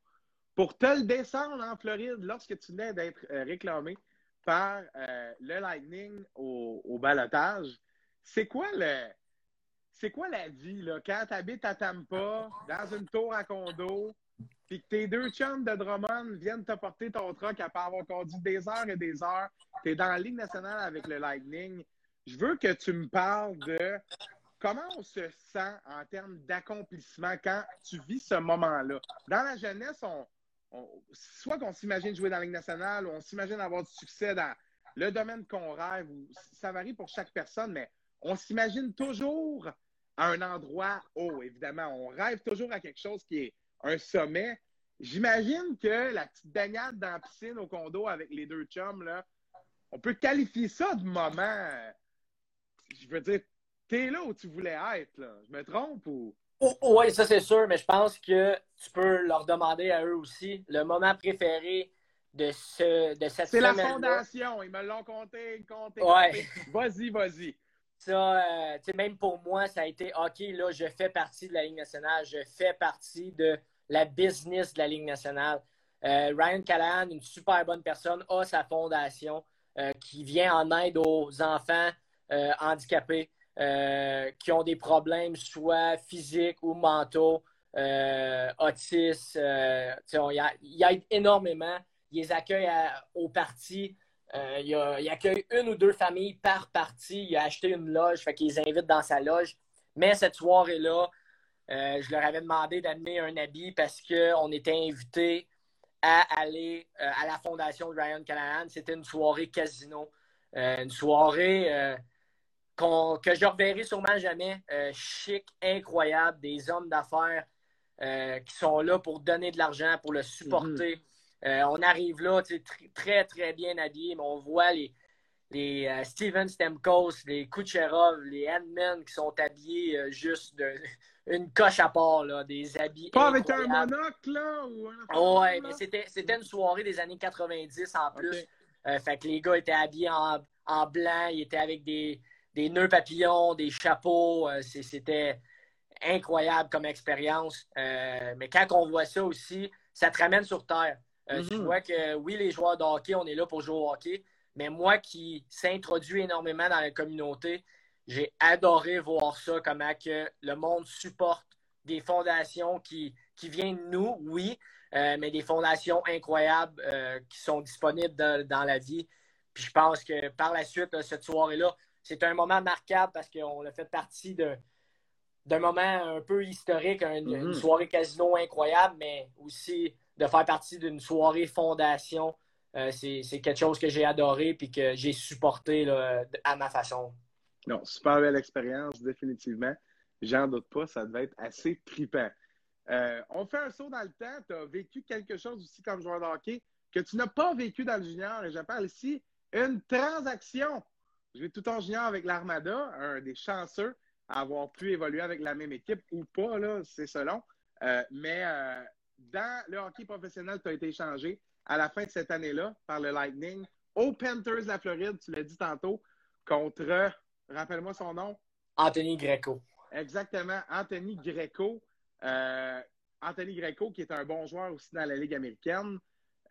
pour te le descendre en Floride lorsque tu venais d'être euh, réclamé par euh, le Lightning au, au balotage. C'est quoi le. C'est quoi la vie, là, quand tu habites à Tampa, dans une tour à condo, puis que tes deux chums de Drummond viennent te porter ton truck après avoir conduit des heures et des heures, tu es dans la Ligue nationale avec le Lightning. Je veux que tu me parles de comment on se sent en termes d'accomplissement quand tu vis ce moment-là. Dans la jeunesse, on, soit qu'on s'imagine jouer dans la Ligue nationale, ou on s'imagine avoir du succès dans le domaine qu'on rêve, ça varie pour chaque personne, mais on s'imagine toujours à un endroit haut, évidemment. On rêve toujours à quelque chose qui est un sommet. J'imagine que la petite baignade dans la piscine au condo avec les deux chums, là, on peut qualifier ça de moment. Je veux dire, t'es là où tu voulais être, là. Je me trompe ou? Oh, oh, oui, ça c'est sûr, mais je pense que tu peux leur demander à eux aussi le moment préféré de, ce, de cette C'est la fondation, ils me l'ont compté, compté. Ouais. Vas-y, vas-y ça, euh, même pour moi, ça a été OK, là, je fais partie de la Ligue nationale, je fais partie de la business de la Ligue nationale. Euh, Ryan Callahan, une super bonne personne, a sa fondation euh, qui vient en aide aux enfants handicapés qui ont des problèmes soit physiques ou mentaux, autistes. il aide énormément. Il les accueille au parti euh, il, accueille une ou deux familles par partie. Il a acheté une loge, fait qu'il les invite dans sa loge. Mais cette soirée-là, euh, je leur avais demandé d'amener un habit parce qu'on était invités à aller euh, à la fondation de Ryan Callahan. C'était une soirée casino. une soirée que je reverrai sûrement jamais. chic, incroyable. Des hommes d'affaires qui sont là pour donner de l'argent, pour le supporter. Euh, on arrive là, très, très bien habillé, mais on voit les, les euh, Steven Stemkos, les Kucherov, les Edmund qui sont habillés euh, juste de, une coche à part, là, des habits. Pas avec un monocle, là? Ou ouais, mais c'était, une soirée des années 90 en plus. fait que les gars étaient habillés en, blanc, ils étaient avec des, des nœuds papillons, des chapeaux. c'était incroyable comme expérience. mais quand on voit ça aussi, ça te ramène sur Terre. Euh, je mm-hmm. vois que oui, les joueurs de hockey, on est là pour jouer au hockey, mais moi qui s'introduis énormément dans la communauté, j'ai adoré voir ça, comment que le monde supporte des fondations qui, qui viennent de nous, oui, euh, mais des fondations incroyables euh, qui sont disponibles dans, la vie. Puis je pense que par la suite, cette soirée-là, c'est un moment marquable parce qu'on a fait partie d'un moment un peu historique, une, mm-hmm. soirée casino incroyable, mais aussi de faire partie d'une soirée fondation, euh, c'est quelque chose que j'ai adoré et que j'ai supporté à ma façon. Non, super belle expérience, définitivement. J'en doute pas, ça devait être assez trippant. Euh, on fait un saut dans le temps. Tu as vécu quelque chose aussi comme joueur de hockey que tu n'as pas vécu dans le junior. Et je parle ici une transaction. Je vais tout en junior avec l'Armada, un des chanceux à avoir pu évoluer avec la même équipe ou pas, c'est selon. Euh, mais dans le hockey professionnel, tu as été échangé à la fin de cette année-là par le Lightning aux Panthers de la Floride, tu l'as dit tantôt, contre, rappelle-moi son nom. Anthony Greco. Exactement, Anthony Greco. Euh, Anthony Greco, qui est un bon joueur aussi dans la Ligue américaine.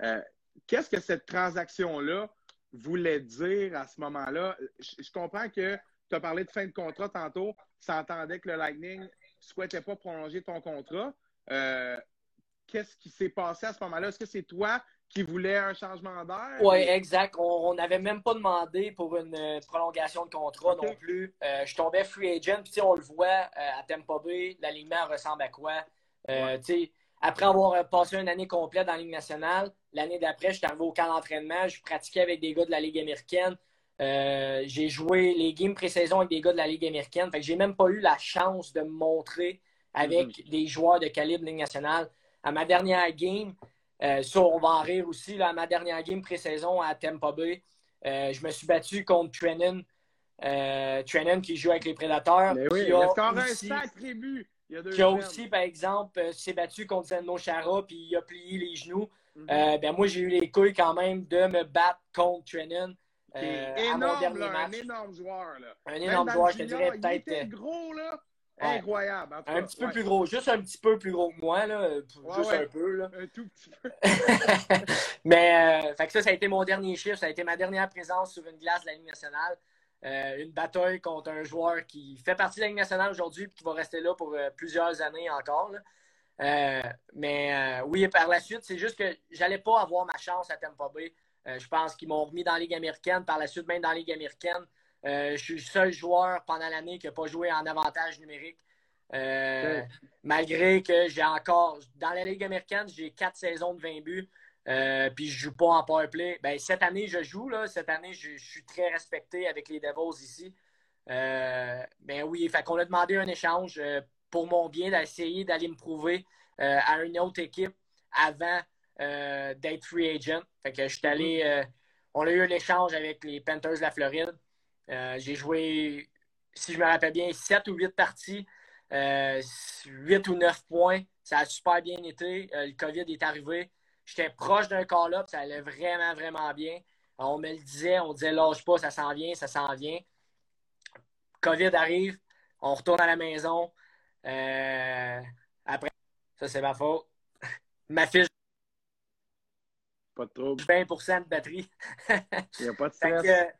Euh, qu'est-ce que cette transaction-là voulait dire à ce moment-là? Je, comprends que tu as parlé de fin de contrat tantôt. Ça entendait que le Lightning ne souhaitait pas prolonger ton contrat. Euh, qu'est-ce qui s'est passé à ce moment-là? Est-ce que c'est toi qui voulais un changement d'air? Oui, exact. On n'avait même pas demandé pour une euh, prolongation de contrat non plus. Euh, je tombais free agent, puis on le voit euh, à Tampa Bay, l'alignement ressemble à quoi? Après avoir passé une année complète dans la Ligue nationale, l'année d'après, je suis arrivé au camp d'entraînement, je pratiquais avec des gars de la Ligue américaine. j'ai joué les games pré-saison avec des gars de la Ligue américaine. Fait que j'ai même pas eu la chance de me montrer avec mm-hmm. des joueurs de calibre Ligue nationale à ma dernière game, euh, ça, on va en rire aussi, là, à ma dernière game pré-saison à Tampa Bay, euh, je me suis battu contre Trennan, euh, Trennan qui joue avec les Prédateurs. Mais oui, il a encore un sacré but. Il qui a aussi, par exemple, s'est battu contre Zeno Chara puis il a plié les genoux. Mhm. ben, moi, j'ai eu les couilles quand même de me battre contre Trennan. énorme, un énorme joueur. Là. Un énorme joueur, je te dirais peut-être. gros, là. Incroyable. un petit peu plus gros, juste un petit peu plus gros que moi, là. juste un peu. Là. Un tout petit peu. Mais euh, fait que ça, ça a été mon dernier chiffre. Ça a été ma dernière présence sur une glace de la Ligue nationale. Euh, une bataille contre un joueur qui fait partie de la Ligue nationale aujourd'hui et qui va rester là pour euh, plusieurs années encore. mais oui, par la suite, c'est juste que j'allais pas avoir ma chance à Tampa Bay. je pense qu'ils m'ont remis dans la Ligue américaine. Par la suite, même dans la Ligue américaine, je suis le seul joueur pendant l'année qui n'a pas joué en avantage numérique. Malgré que j'ai encore, dans la Ligue américaine, j'ai quatre saisons de 20 buts. Euh, puis je joue pas en powerplay. Ben, cette année, je joue. Là. Cette année, je, suis très respecté avec les Devils ici. Euh, ben oui, fait qu'on a demandé un échange euh, pour mon bien d'essayer d'aller me prouver à une autre équipe avant d'être free agent. Fait que je suis allé. on a eu un échange avec les Panthers de la Floride. J'ai joué, si je me rappelle bien, 7 ou 8 parties. 8 ou 9 points. Ça a super bien été. le COVID est arrivé. J'étais proche d'un call-up, ça allait vraiment, vraiment bien. On me le disait, on disait lâche pas, ça s'en vient, ça s'en vient. COVID arrive, on retourne à la maison. Euh, après, ça c'est ma faute. ma fiche. Pas de trouble. 20% de batterie. Il n'y a pas de stress.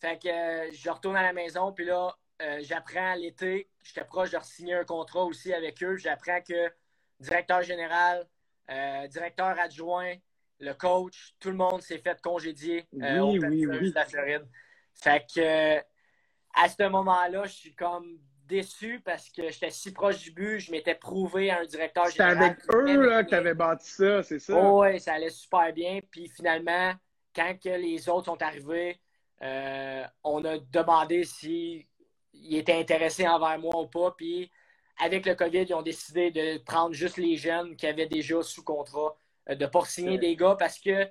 Fait que, euh, je retourne à la maison, puis là, euh, j'apprends l'été, j'étais proche de signer un contrat aussi avec eux. J'apprends que directeur général, euh, directeur adjoint, le coach, tout le monde s'est fait congédier euh, au de la Floride. Fait que à ce moment-là, je suis comme déçu parce que j'étais si proche du but, je m'étais prouvé à un directeur général. C'était avec eux là, qui avaient bâti ça, c'est ça? oui, ça allait super bien. Puis finalement, quand que les autres sont arrivés, euh, on a demandé s'ils étaient intéressés envers moi ou pas. Puis avec le COVID, ils ont décidé de prendre juste les jeunes qui avaient déjà sous contrat, euh, de ne pas signer des gars parce que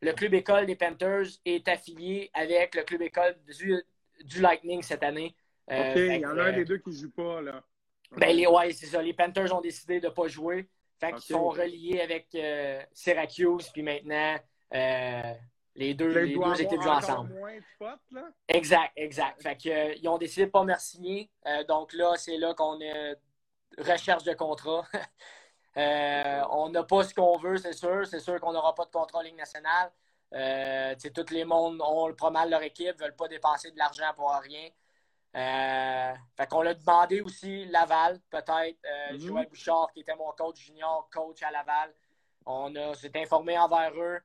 le club école des Panthers est affilié avec le club école du, Lightning cette année. Euh, OK, il y en a un des deux qui ne joue pas, là. Ben, les, ouais, c'est ça. Les Panthers ont décidé de ne pas jouer. Fait qu'ils sont reliés avec euh, Syracuse, puis maintenant, les deux, les deux équipes jouent ensemble. Exact, exact. Fait que, ils ont décidé de ne pas me signer. donc là, c'est là qu'on a recherche de contrat. Euh, on n'a pas ce qu'on veut, c'est sûr. C'est sûr qu'on n'aura pas de contrat en Ligue nationale. Euh, tous les mondes ont pas mal leur équipe, ne veulent pas dépenser de l'argent pour rien. Euh, fait qu'on l'a demandé aussi Laval, peut-être. Euh, mm-hmm. Joël Bouchard, qui était mon coach junior, coach à Laval. On s'est informé envers eux.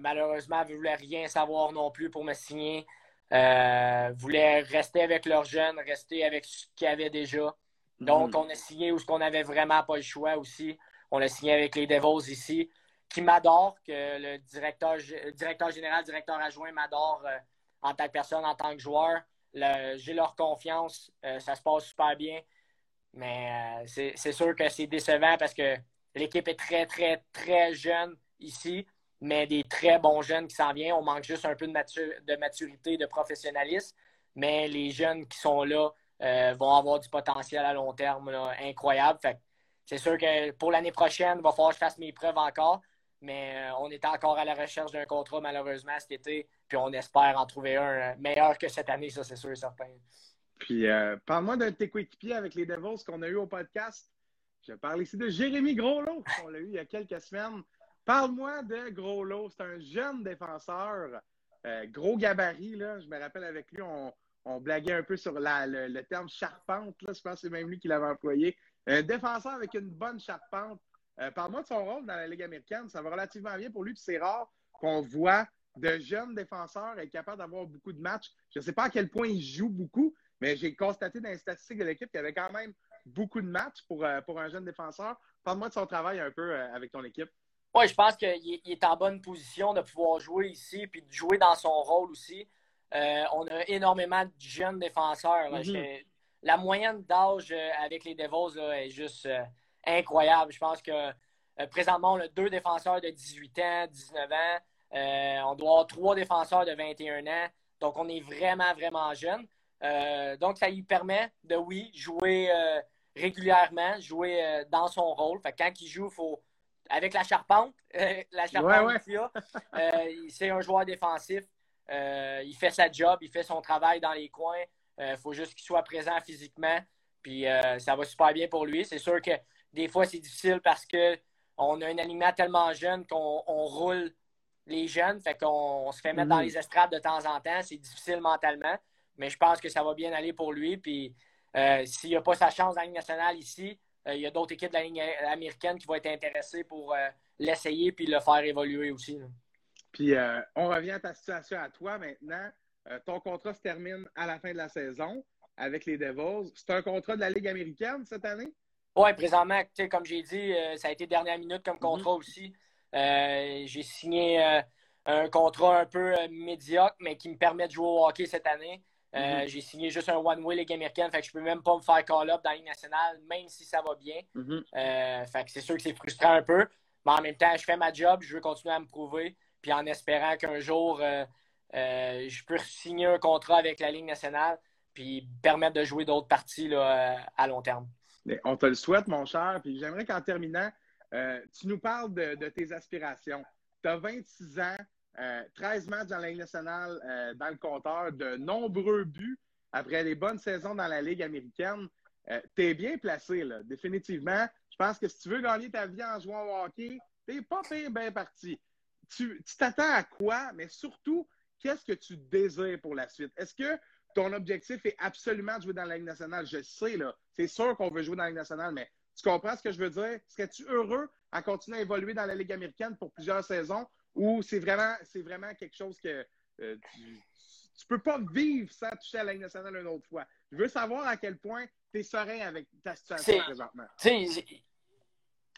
Malheureusement, ils ne voulaient rien savoir non plus pour me signer. Ils voulaient rester avec leurs jeunes, rester avec ce qu'ils avaient déjà. Donc, mm. on a signé où ce qu'on n'avait vraiment pas le choix aussi. On a signé avec les Devils ici, qui m'adorent, que le directeur, directeur général, directeur adjoint m'adore euh, en tant que personne, en tant que joueur. J'ai leur confiance, euh, ça se passe super bien. Mais euh, c'est sûr que c'est décevant parce que l'équipe est très, très, très jeune ici, mais des très bons jeunes qui s'en viennent. On manque juste un peu de, maturité, de professionnalisme. Mais les jeunes qui sont là, euh, vont avoir du potentiel à long terme incroyable. c'est sûr que pour l'année prochaine, il va falloir que je fasse mes preuves encore. Mais euh, on est encore à la recherche d'un contrat, malheureusement, cet été. Puis on espère en trouver un euh, meilleur que cette année, ça, c'est sûr et certain. Puis parle-moi d'un de tes coéquipiers avec les Devils qu'on a eu au podcast. Je parle ici de Jérémy Groslot, qu'on l'a eu il y a quelques semaines. Parle-moi de Groslot. C'est un jeune défenseur, gros gabarit. Là. Je me rappelle avec lui, on, blaguait un peu sur le, terme charpente. Là, je pense que c'est même lui qui l'avait employé. Un défenseur avec une bonne charpente. Euh, Parle-moi de son rôle dans la Ligue américaine. Ça va relativement bien pour lui. C'est rare qu'on voit de jeunes défenseurs être capables d'avoir beaucoup de matchs. Je ne sais pas à quel point il joue beaucoup, mais j'ai constaté dans les statistiques de l'équipe qu'il y avait quand même beaucoup de matchs pour, euh, un jeune défenseur. Parle-moi de son travail un peu euh, avec ton équipe. Oui, je pense qu'il est en bonne position de pouvoir jouer ici puis de jouer dans son rôle aussi. Euh, on a énormément de jeunes défenseurs. Mhm. La moyenne d'âge euh, avec les Devils est juste euh, incroyable. Je pense que présentement, on a deux défenseurs de 18 ans, 19 ans. on doit avoir trois défenseurs de 21 ans. Donc, on est vraiment, vraiment jeune. donc, ça lui permet de, oui, jouer régulièrement, jouer dans son rôle. quand il joue, il faut avec la charpente, la charpente c'est un joueur défensif. Euh, il fait sa job, il fait son travail dans les coins. Il euh, faut juste qu'il soit présent physiquement. Puis euh, ça va super bien pour lui. C'est sûr que des fois, c'est difficile parce qu'on a un alignement tellement jeune qu'on roule les jeunes. Fait qu'on se fait mettre dans mm-hmm. les estrades de temps en temps. C'est difficile mentalement. Mais je pense que ça va bien aller pour lui. Puis s'il n'a pas sa chance dans la Ligue nationale ici, il y a d'autres équipes de la Ligue américaine qui vont être intéressées pour l'essayer puis le faire évoluer aussi. Puis on revient à ta situation à toi maintenant. ton contrat se termine à la fin de la saison avec les Devils. C'est un contrat de la Ligue américaine cette année? Oui, présentement, comme j'ai dit, ça a été dernière minute comme mm-hmm. contrat aussi. j'ai signé un contrat un peu euh, médiocre, mais qui me permet de jouer au hockey cette année. Euh, mm-hmm. J'ai signé juste un one-way Ligue américaine, fait que je peux même pas me faire call-up dans la Ligue nationale, même si ça va bien. Mm-hmm. Euh, fait que c'est sûr que c'est frustrant un peu, mais en même temps, je fais ma job, je veux continuer à me prouver, puis en espérant qu'un jour, je peux signer un contrat avec la Ligue nationale, puis permettre de jouer d'autres parties là, à long terme. on te le souhaite, mon cher. Puis j'aimerais qu'en terminant, tu nous parles de, de tes aspirations. Tu as 26 ans, 13 euh, matchs dans la Ligue nationale euh, dans le compteur, de nombreux buts après les bonnes saisons dans la Ligue américaine. Euh, tu es bien placé, là, définitivement. Je pense que si tu veux gagner ta vie en jouant au hockey, tu pas bien parti. Tu t'attends à quoi, mais surtout, qu'est-ce que tu désires pour la suite? Est-ce que ton objectif est absolument de jouer dans la Ligue nationale? Je sais, là, c'est sûr qu'on veut jouer dans la Ligue nationale, mais tu comprends ce que je veux dire? Serais-tu heureux à continuer à évoluer dans la Ligue américaine pour plusieurs saisons ou c'est vraiment, c'est vraiment quelque chose que euh, tu, ne peux pas vivre sans toucher à la Ligue nationale une autre fois. Je veux savoir à quel point tu es serein avec ta situation présentement.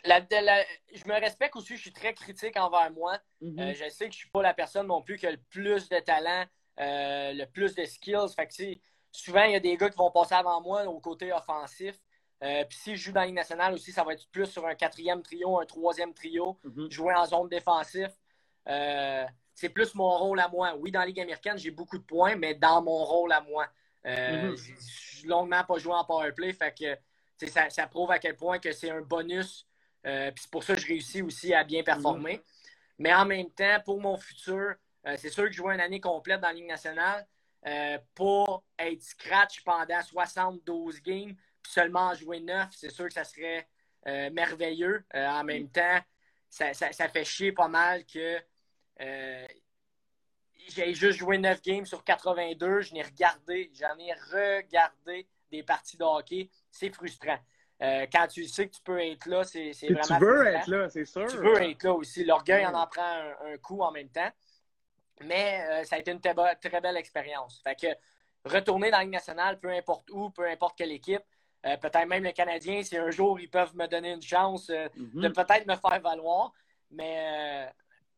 La, je me respecte aussi, je suis très critique envers moi. Mm-hmm. Euh, je sais que je ne suis pas la personne non plus qui a le plus de talent, euh, le plus de skills. Fait souvent, il y a des gars qui vont passer avant moi au côté offensif. Puis si je joue dans la Ligue nationale aussi, ça va être plus sur un quatrième trio, un troisième trio, mm-hmm. jouer en zone défensive. Euh, c'est plus mon rôle à moi. Oui, dans la Ligue américaine, j'ai beaucoup de points, mais dans mon rôle à moi. Euh, mm-hmm. Je suis longuement pas joué en powerplay, fait que ça, ça, prouve à quel point que c'est un bonus. Euh, puis c'est pour ça que je réussis aussi à bien performer. Mm-hmm. Mais en même temps, pour mon futur, c'est sûr que jouer une année complète dans la Ligue nationale, pour être scratch pendant 72 games, puis seulement jouer 9, c'est sûr que ça serait merveilleux. en même temps, ça, ça, fait chier pas mal que euh, j'ai juste joué 9 games sur 82. Je n'ai regardé, j'en ai regardé des parties de hockey. C'est frustrant. Euh, quand tu sais que tu peux être là, c'est vraiment. Tu veux être là, c'est sûr. Tu veux être là aussi. L'orgueil en en prend un, coup en même temps. Mais euh, ça a été une très, belle expérience. Fait que retourner dans la Ligue nationale, peu importe où, peu importe quelle équipe, peut-être même le Canadien, si un jour ils peuvent me donner une chance mm-hmm. de peut-être me faire valoir. Mais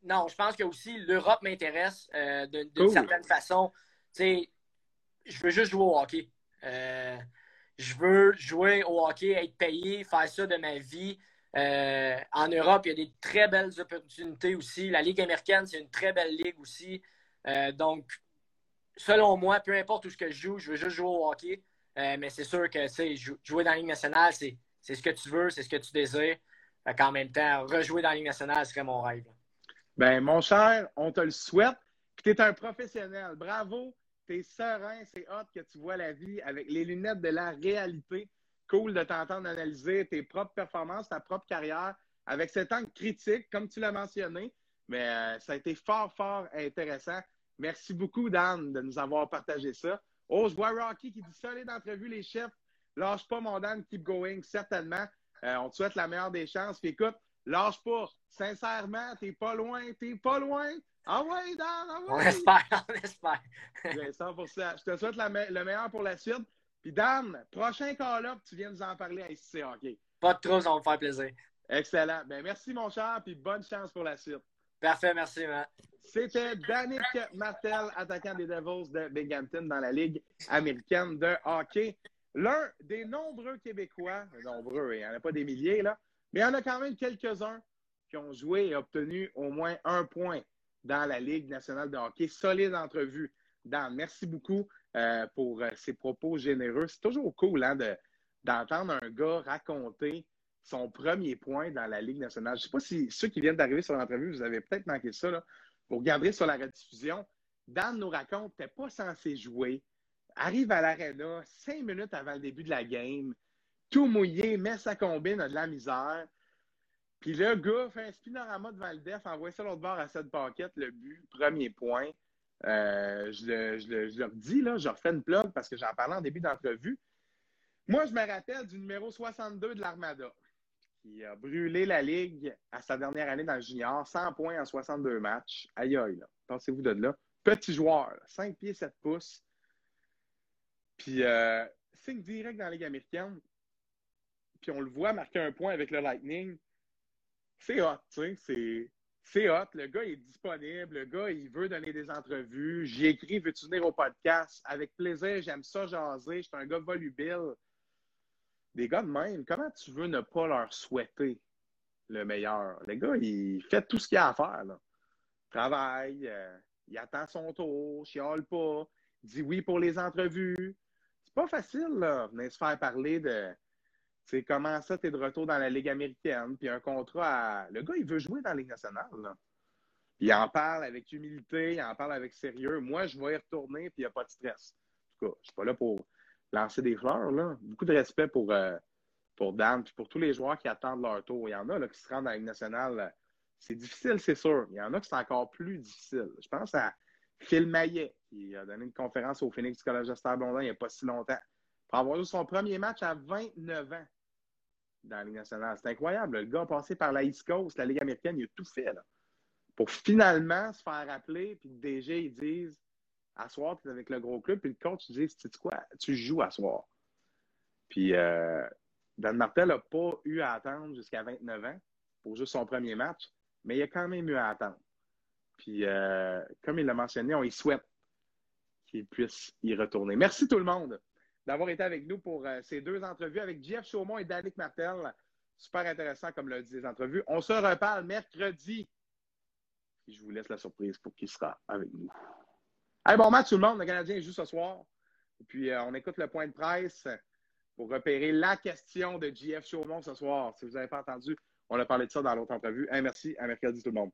non, je pense que aussi l'Europe m'intéresse euh, d'une certaine façon. Tu je veux juste jouer au hockey. Euh, je veux jouer au hockey, être payé, faire ça de ma vie. Euh, en Europe, il y a des très belles opportunités aussi. La Ligue américaine, c'est une très belle ligue aussi. donc, selon moi, peu importe où je joue, je veux juste jouer au hockey. mais c'est sûr que jouer dans la Ligue nationale, c'est ce que tu veux, c'est ce que tu désires. En même temps, rejouer dans la Ligue nationale serait mon rêve. Ben, mon cher, on te le souhaite. tu es un professionnel. Bravo. Tu es serein. C'est hot que tu vois la vie avec les lunettes de la réalité. Cool de t'entendre analyser tes propres performances, ta propre carrière avec cet angle critique, comme tu l'as mentionné. Mais euh, ça a été fort, fort intéressant. Merci beaucoup, Dan, de nous avoir partagé ça. Oh, je vois Rocky qui dit solide d'entrevue, les chefs. Lâche pas, mon Dan, keep going, certainement. Euh, on te souhaite la meilleure des chances. Puis écoute, lâche pas. Sincèrement, t'es pas loin, t'es pas loin. Ah ouais, Dan, ah ouais. On espère, on espère. Je te souhaite le meilleur pour la suite. Puis Dan, prochain call-up, tu viens nous en parler à ICC Hockey. Pas de trop, ça va me faire plaisir. Excellent. Ben, merci, mon cher, puis bonne chance pour la suite. Parfait, merci, Matt. C'était Danick Martel, attaquant des Devils de Binghamton dans la Ligue américaine de hockey. L'un des nombreux Québécois, nombreux, il n'y en a pas des milliers, là, mais il y en a quand même quelques-uns qui ont joué et obtenu au moins un point dans la Ligue nationale de hockey. Solide entrevue. Dan, merci beaucoup euh, pour euh, ces propos généreux. C'est toujours cool hein, d'entendre un gars raconter son premier point dans la Ligue nationale. Je ne sais pas si ceux qui viennent d'arriver sur l'entrevue, vous avez peut-être manqué ça. Là. Vous regarderez sur la rediffusion. Dan nous raconte tu pas censé jouer. Arrive à l'aréna cinq minutes avant le début de la game tout mouillé, met sa combine, a de la misère. Puis le gars fait un spinorama devant le def, envoie ça l'autre bord à cette paquette, le but, premier point. Euh, je, le, je, le, je, dis, là, je refais une plug parce que j'en parlais en début d'entrevue. Moi, je me rappelle du numéro 62 de l'Armada, qui a brûlé la Ligue à sa dernière année dans le junior, 100 points en 62 matchs. Aïe aïe, là. Pensez-vous de là? Petit joueur, 5 pieds, 7 pouces. Puis, euh, signe direct dans la Ligue américaine. Puis, on le voit marquer un point avec le Lightning. C'est hot, tu sais. C'est hot. Le gars est disponible. Le gars, il veut donner des entrevues. J'ai écrit Veux-tu venir au podcast? Avec plaisir, j'aime ça jaser. Je suis un gars volubile. Des gars de même, comment tu veux ne pas leur souhaiter le meilleur? Le gars, il fait tout ce qu'il a à faire. Là. Travaille, euh, il attend son tour, chiale pas, dit oui pour les entrevues. C'est pas facile, là, venir se faire parler de c'est comment ça, tu es de retour dans la Ligue américaine, puis un contrat à. Le gars, il veut jouer dans la Ligue nationale. Il en parle avec humilité, il en parle avec sérieux. Moi, je vais y retourner, puis il n'y a pas de stress. En tout cas, je ne suis pas là pour lancer des fleurs. Là. Beaucoup de respect pour, euh, pour Dan, puis pour tous les joueurs qui attendent leur tour. Il y en a là, qui se rendent dans la Ligue nationale. C'est difficile, c'est sûr. Il y en a qui c'est encore plus difficile. Je pense à Phil Maillet, qui a donné une conférence au Phoenix College de Blondin il n'y a pas si longtemps. Pour avoir eu son premier match à 29 ans dans la Ligue nationale. C'est incroyable. Le gars a passé par la East Coast, la Ligue américaine, il a tout fait là, pour finalement se faire rappeler, puis le DG, ils disent à soir, tu es avec le gros club, puis le coach, tu dis, tu quoi, tu joues à soir. Puis euh, Dan Martel n'a pas eu à attendre jusqu'à 29 ans pour juste son premier match, mais il a quand même eu à attendre. Puis, euh, comme il l'a mentionné, on y souhaite qu'il puisse y retourner. Merci tout le monde d'avoir été avec nous pour euh, ces deux entrevues avec Jeff Chaumont et Danick Martel. Super intéressant, comme l'a dit les entrevues. On se reparle mercredi. je vous laisse la surprise pour qui sera avec nous. Hey, bon match tout le monde. Le Canadien joue ce soir. Et puis, euh, on écoute le point de presse pour repérer la question de JF Chaumont ce soir. Si vous n'avez pas entendu, on a parlé de ça dans l'autre entrevue. merci. À mercredi tout le monde.